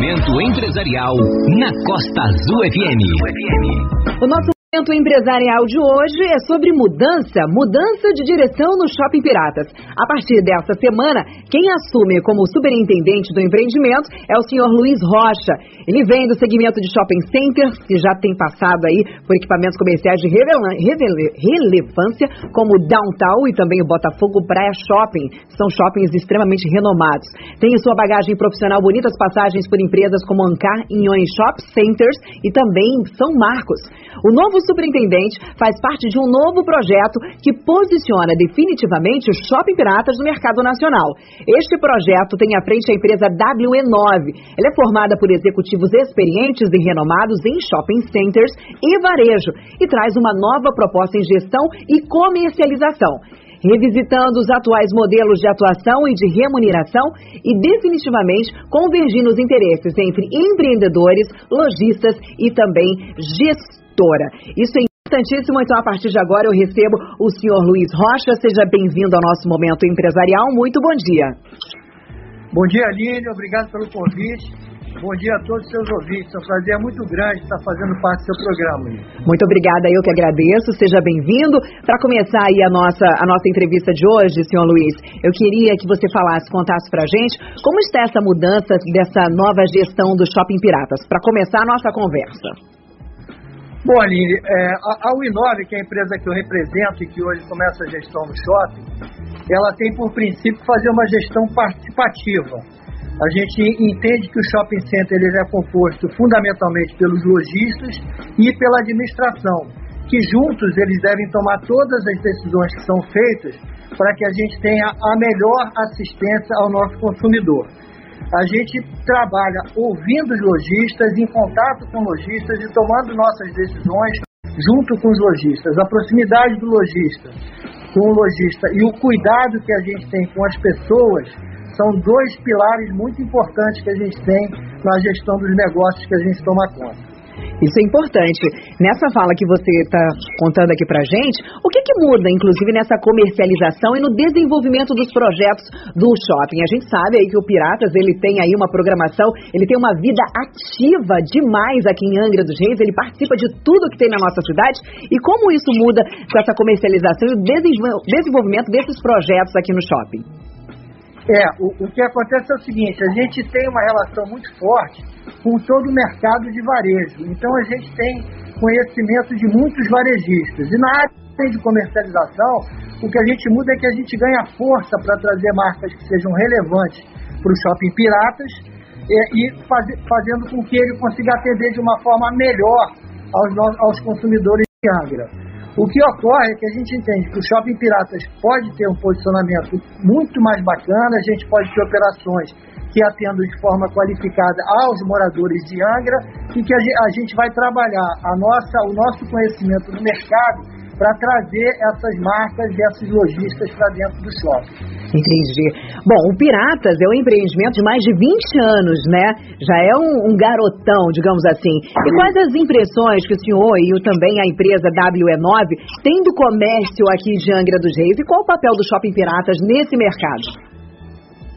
Momento Empresarial na Costa Azul FM. O nosso Momento empresarial de hoje é sobre mudança, mudança de direção no Shopping Piratas. A partir dessa semana, quem assume como superintendente do empreendimento é o senhor Luiz Rocha. Ele vem do segmento de shopping centers, que já tem passado aí por equipamentos comerciais de relevância, como o Downtown e também o Botafogo Praia Shopping. São shoppings extremamente renomados. Tem sua bagagem profissional bonitas passagens por empresas como Ancar, Inhões Shop Centers e também São Marcos. O novo superintendente faz parte de um novo projeto que posiciona definitivamente o Shopping Piratas no mercado nacional. Este projeto tem à frente a empresa WE9. Ela é formada por executivos experientes e renomados em shopping centers e varejo e traz uma nova proposta em gestão e comercialização revisitando os atuais modelos de atuação e de remuneração e definitivamente convergindo os interesses entre empreendedores, lojistas e também gestores isso é importantíssimo, então a partir de agora eu recebo o senhor Luiz Rocha. Seja bem-vindo ao nosso momento empresarial. Muito bom dia. Bom dia, Aline. Obrigado pelo convite. Bom dia a todos os seus ouvintes. É um prazer muito grande estar fazendo parte do seu programa. Muito obrigada, eu que agradeço. Seja bem-vindo. Para começar aí a nossa, a nossa entrevista de hoje, senhor Luiz, eu queria que você falasse, contasse para a gente como está essa mudança dessa nova gestão do Shopping Piratas. Para começar a nossa conversa. Bom, Aline, é, a, a Uinove, que é a empresa que eu represento e que hoje começa a gestão no shopping, ela tem por princípio fazer uma gestão participativa. A gente entende que o shopping center ele é composto fundamentalmente pelos lojistas e pela administração, que juntos eles devem tomar todas as decisões que são feitas para que a gente tenha a melhor assistência ao nosso consumidor a gente trabalha ouvindo os lojistas, em contato com lojistas e tomando nossas decisões junto com os lojistas. A proximidade do lojista com o lojista e o cuidado que a gente tem com as pessoas são dois pilares muito importantes que a gente tem na gestão dos negócios que a gente toma conta. Isso é importante. Nessa fala que você está contando aqui para gente, o que, que muda, inclusive, nessa comercialização e no desenvolvimento dos projetos do shopping? A gente sabe aí que o Piratas ele tem aí uma programação, ele tem uma vida ativa demais aqui em Angra dos Reis, ele participa de tudo que tem na nossa cidade. E como isso muda com essa comercialização e o desenvolvimento desses projetos aqui no shopping? É, o, o que acontece é o seguinte, a gente tem uma relação muito forte com todo o mercado de varejo. Então a gente tem conhecimento de muitos varejistas. E na área de comercialização, o que a gente muda é que a gente ganha força para trazer marcas que sejam relevantes para o shopping piratas e, e faz, fazendo com que ele consiga atender de uma forma melhor aos, aos consumidores de Angra. O que ocorre é que a gente entende que o Shopping Piratas pode ter um posicionamento muito mais bacana, a gente pode ter operações que atendam de forma qualificada aos moradores de Angra e que a gente vai trabalhar a nossa, o nosso conhecimento no mercado para trazer essas marcas e lojistas para dentro do shopping. Entendi. Bom, o Piratas é um empreendimento de mais de 20 anos, né? Já é um, um garotão, digamos assim. E quais as impressões que o senhor e o, também a empresa WE9 têm do comércio aqui de Angra dos Reis e qual o papel do Shopping Piratas nesse mercado?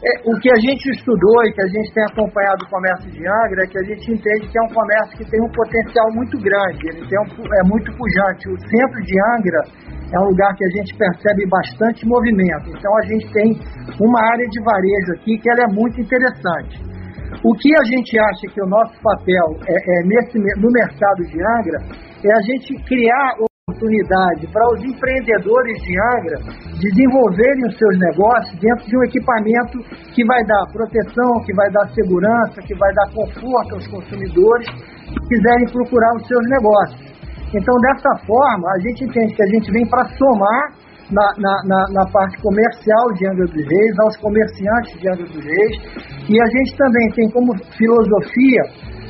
É, o que a gente estudou e que a gente tem acompanhado o comércio de Angra é que a gente entende que é um comércio que tem um potencial muito grande, ele tem um, é muito pujante. O centro de Angra é um lugar que a gente percebe bastante movimento, então a gente tem uma área de varejo aqui que ela é muito interessante. O que a gente acha que o nosso papel é, é nesse, no mercado de Angra é a gente criar oportunidade para os empreendedores de Angra desenvolverem os seus negócios dentro de um equipamento que vai dar proteção, que vai dar segurança, que vai dar conforto aos consumidores que quiserem procurar os seus negócios. Então, dessa forma, a gente entende que a gente vem para somar na, na, na, na, parte comercial de Angra dos Reis, aos comerciantes de Angra dos Reis, e a gente também tem como filosofia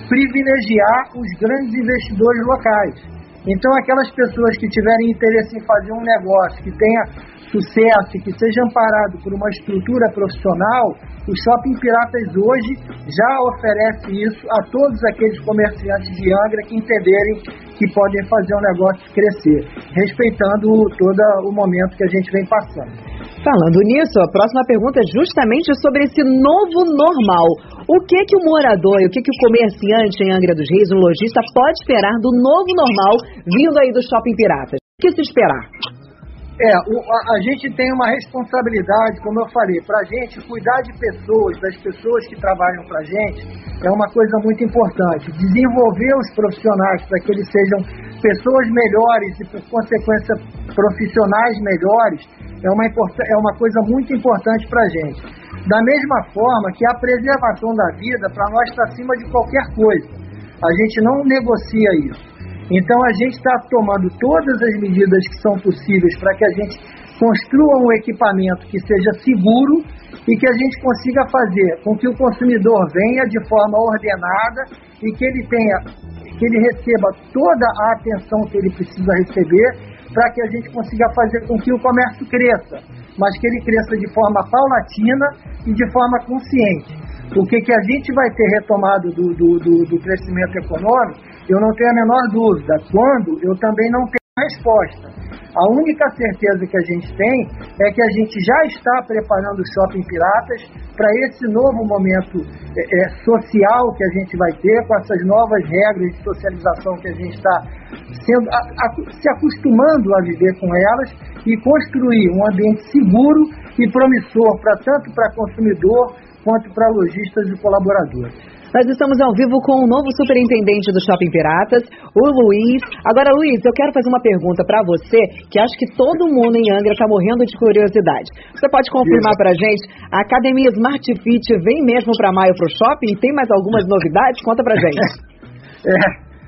privilegiar os grandes investidores locais. Então, aquelas pessoas que tiverem interesse em fazer um negócio que tenha sucesso e que seja amparado por uma estrutura profissional, o Shopping Piratas hoje já oferece isso a todos aqueles comerciantes de Angra que entenderem que podem fazer um negócio crescer, respeitando todo o momento que a gente vem passando. Falando nisso, a próxima pergunta é justamente sobre esse novo normal. O que que o morador e o que que o comerciante em Angra dos Reis, um lojista, pode esperar do novo normal vindo aí do Shopping Piratas? O que se esperar? É, o, a, a, gente tem uma responsabilidade, como eu falei, para a gente cuidar de pessoas, das pessoas que trabalham para a gente, é uma coisa muito importante. Desenvolver os profissionais para que eles sejam pessoas melhores e, por consequência, profissionais melhores, é uma, é uma coisa muito importante para a gente. Da mesma forma que a preservação da vida, para nós, está acima de qualquer coisa. A gente não negocia isso. Então, a gente está tomando todas as medidas que são possíveis para que a gente construa um equipamento que seja seguro e que a gente consiga fazer com que o consumidor venha de forma ordenada e que ele tenha, que ele receba toda a atenção que ele precisa receber para que a gente consiga fazer com que o comércio cresça, mas que ele cresça de forma paulatina e de forma consciente. O que, que a gente vai ter retomado do, do, do, do crescimento econômico, eu não tenho a menor dúvida. Quando, eu também não tenho resposta. A única certeza que a gente tem é que a gente já está preparando o Shopping Piratas para esse novo momento é, é, social que a gente vai ter, com essas novas regras de socialização que a gente está se acostumando a viver com elas e construir um ambiente seguro e promissor para tanto para consumidor quanto para lojistas e colaboradores. Nós estamos ao vivo com o novo superintendente do Shopping Piratas, o Luiz. Agora, Luiz, eu quero fazer uma pergunta para você, que acho que todo mundo em Angra está morrendo de curiosidade. Você pode confirmar para a gente, a Academia Smart Fit vem mesmo para maio para o shopping? Tem mais algumas novidades? Conta para gente. é,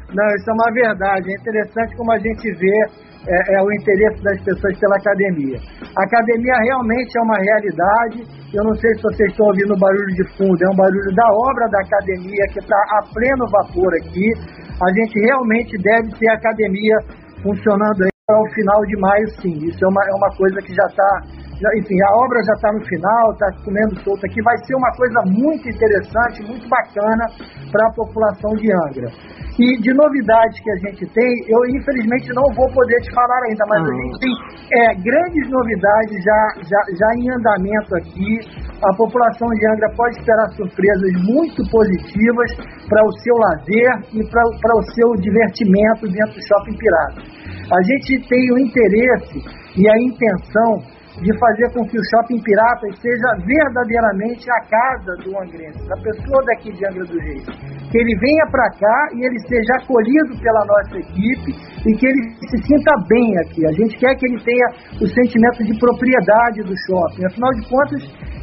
não, isso é uma verdade. É interessante como a gente vê é, é, o interesse das pessoas pela academia. A academia realmente é uma realidade. Eu não sei se vocês estão ouvindo o barulho de fundo, é um barulho da obra da academia que está a pleno vapor aqui. A gente realmente deve ter a academia funcionando aí ao final de maio, sim. Isso é uma, é uma coisa que já está. Enfim, a obra já está no final, está comendo solto aqui. Vai ser uma coisa muito interessante, muito bacana para a população de Angra. E de novidades que a gente tem, eu infelizmente não vou poder te falar ainda, mas a gente tem é, grandes novidades já, já, já em andamento aqui. A população de Angra pode esperar surpresas muito positivas para o seu lazer e para o seu divertimento dentro do Shopping Pirata. A gente tem o interesse e a intenção de fazer com que o Shopping Piratas seja verdadeiramente a casa do angrense, da pessoa daqui de Angra dos Reis. Que ele venha para cá e ele seja acolhido pela nossa equipe e que ele se sinta bem aqui. A gente quer que ele tenha o sentimento de propriedade do shopping. Afinal de contas,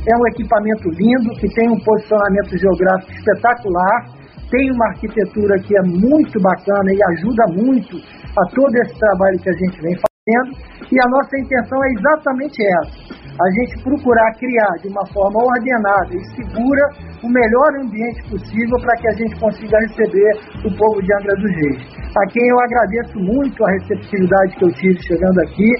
é um equipamento lindo, que tem um posicionamento geográfico espetacular, tem uma arquitetura que é muito bacana e ajuda muito a todo esse trabalho que a gente vem fazendo e a nossa intenção é exatamente essa: a gente procurar criar de uma forma ordenada e segura o melhor ambiente possível para que a gente consiga receber o povo de Angra dos Reis. A quem eu agradeço muito a receptividade que eu tive chegando aqui.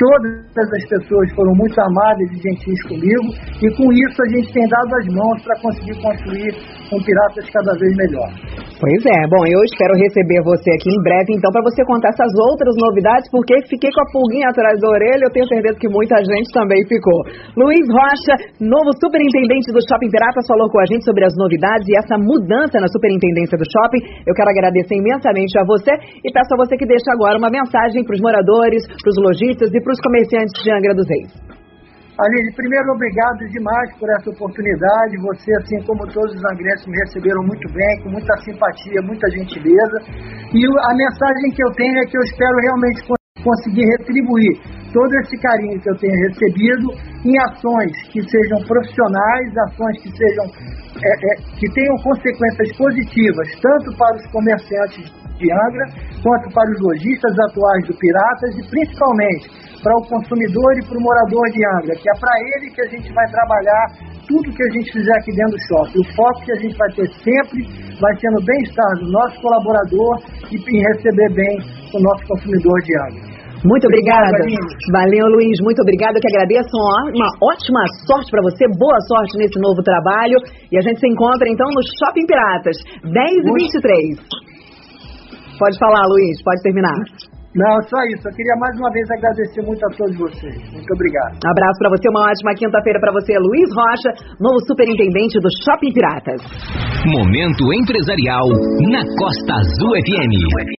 Todas as pessoas foram muito amáveis e gentis comigo, e com isso a gente tem dado as mãos para conseguir construir um Piratas cada vez melhor. Pois é, bom, eu espero receber você aqui em breve, então, para você contar essas outras novidades, porque fiquei com a pulguinha atrás da orelha, eu tenho certeza que muita gente também ficou. Luiz Rocha, novo superintendente do Shopping Piratas, falou com a gente sobre as novidades e essa mudança na superintendência do shopping. Eu quero agradecer imensamente a você e peço a você que deixe agora uma mensagem para os moradores, para os lojistas e para os comerciantes de Angra dos Reis. Aline, primeiro, obrigado demais por essa oportunidade. Você, assim como todos os angrenses, me receberam muito bem, com muita simpatia, muita gentileza. E a mensagem que eu tenho é que eu espero realmente conseguir retribuir todo esse carinho que eu tenho recebido em ações que sejam profissionais, ações que sejam é, é, que tenham consequências positivas tanto para os comerciantes de Angra quanto para os lojistas atuais do Piratas e principalmente para o consumidor e para o morador de Angra, que é para ele que a gente vai trabalhar tudo que a gente fizer aqui dentro do shopping. O foco que a gente vai ter sempre vai ser no bem-estar do nosso colaborador e em receber bem o nosso consumidor de Angra. Muito obrigada. Valeu, Luiz. Muito obrigada. Eu que agradeço. Uma ótima sorte para você. Boa sorte nesse novo trabalho. E a gente se encontra então no Shopping Piratas, 10 e 23. Pode falar, Luiz. Pode terminar. Não, só isso. Eu queria mais uma vez agradecer muito a todos vocês. Muito obrigado. Abraço para você, uma ótima quinta-feira para você, Luiz Rocha, novo superintendente do Shopping Piratas. Momento empresarial na Costa Azul FM.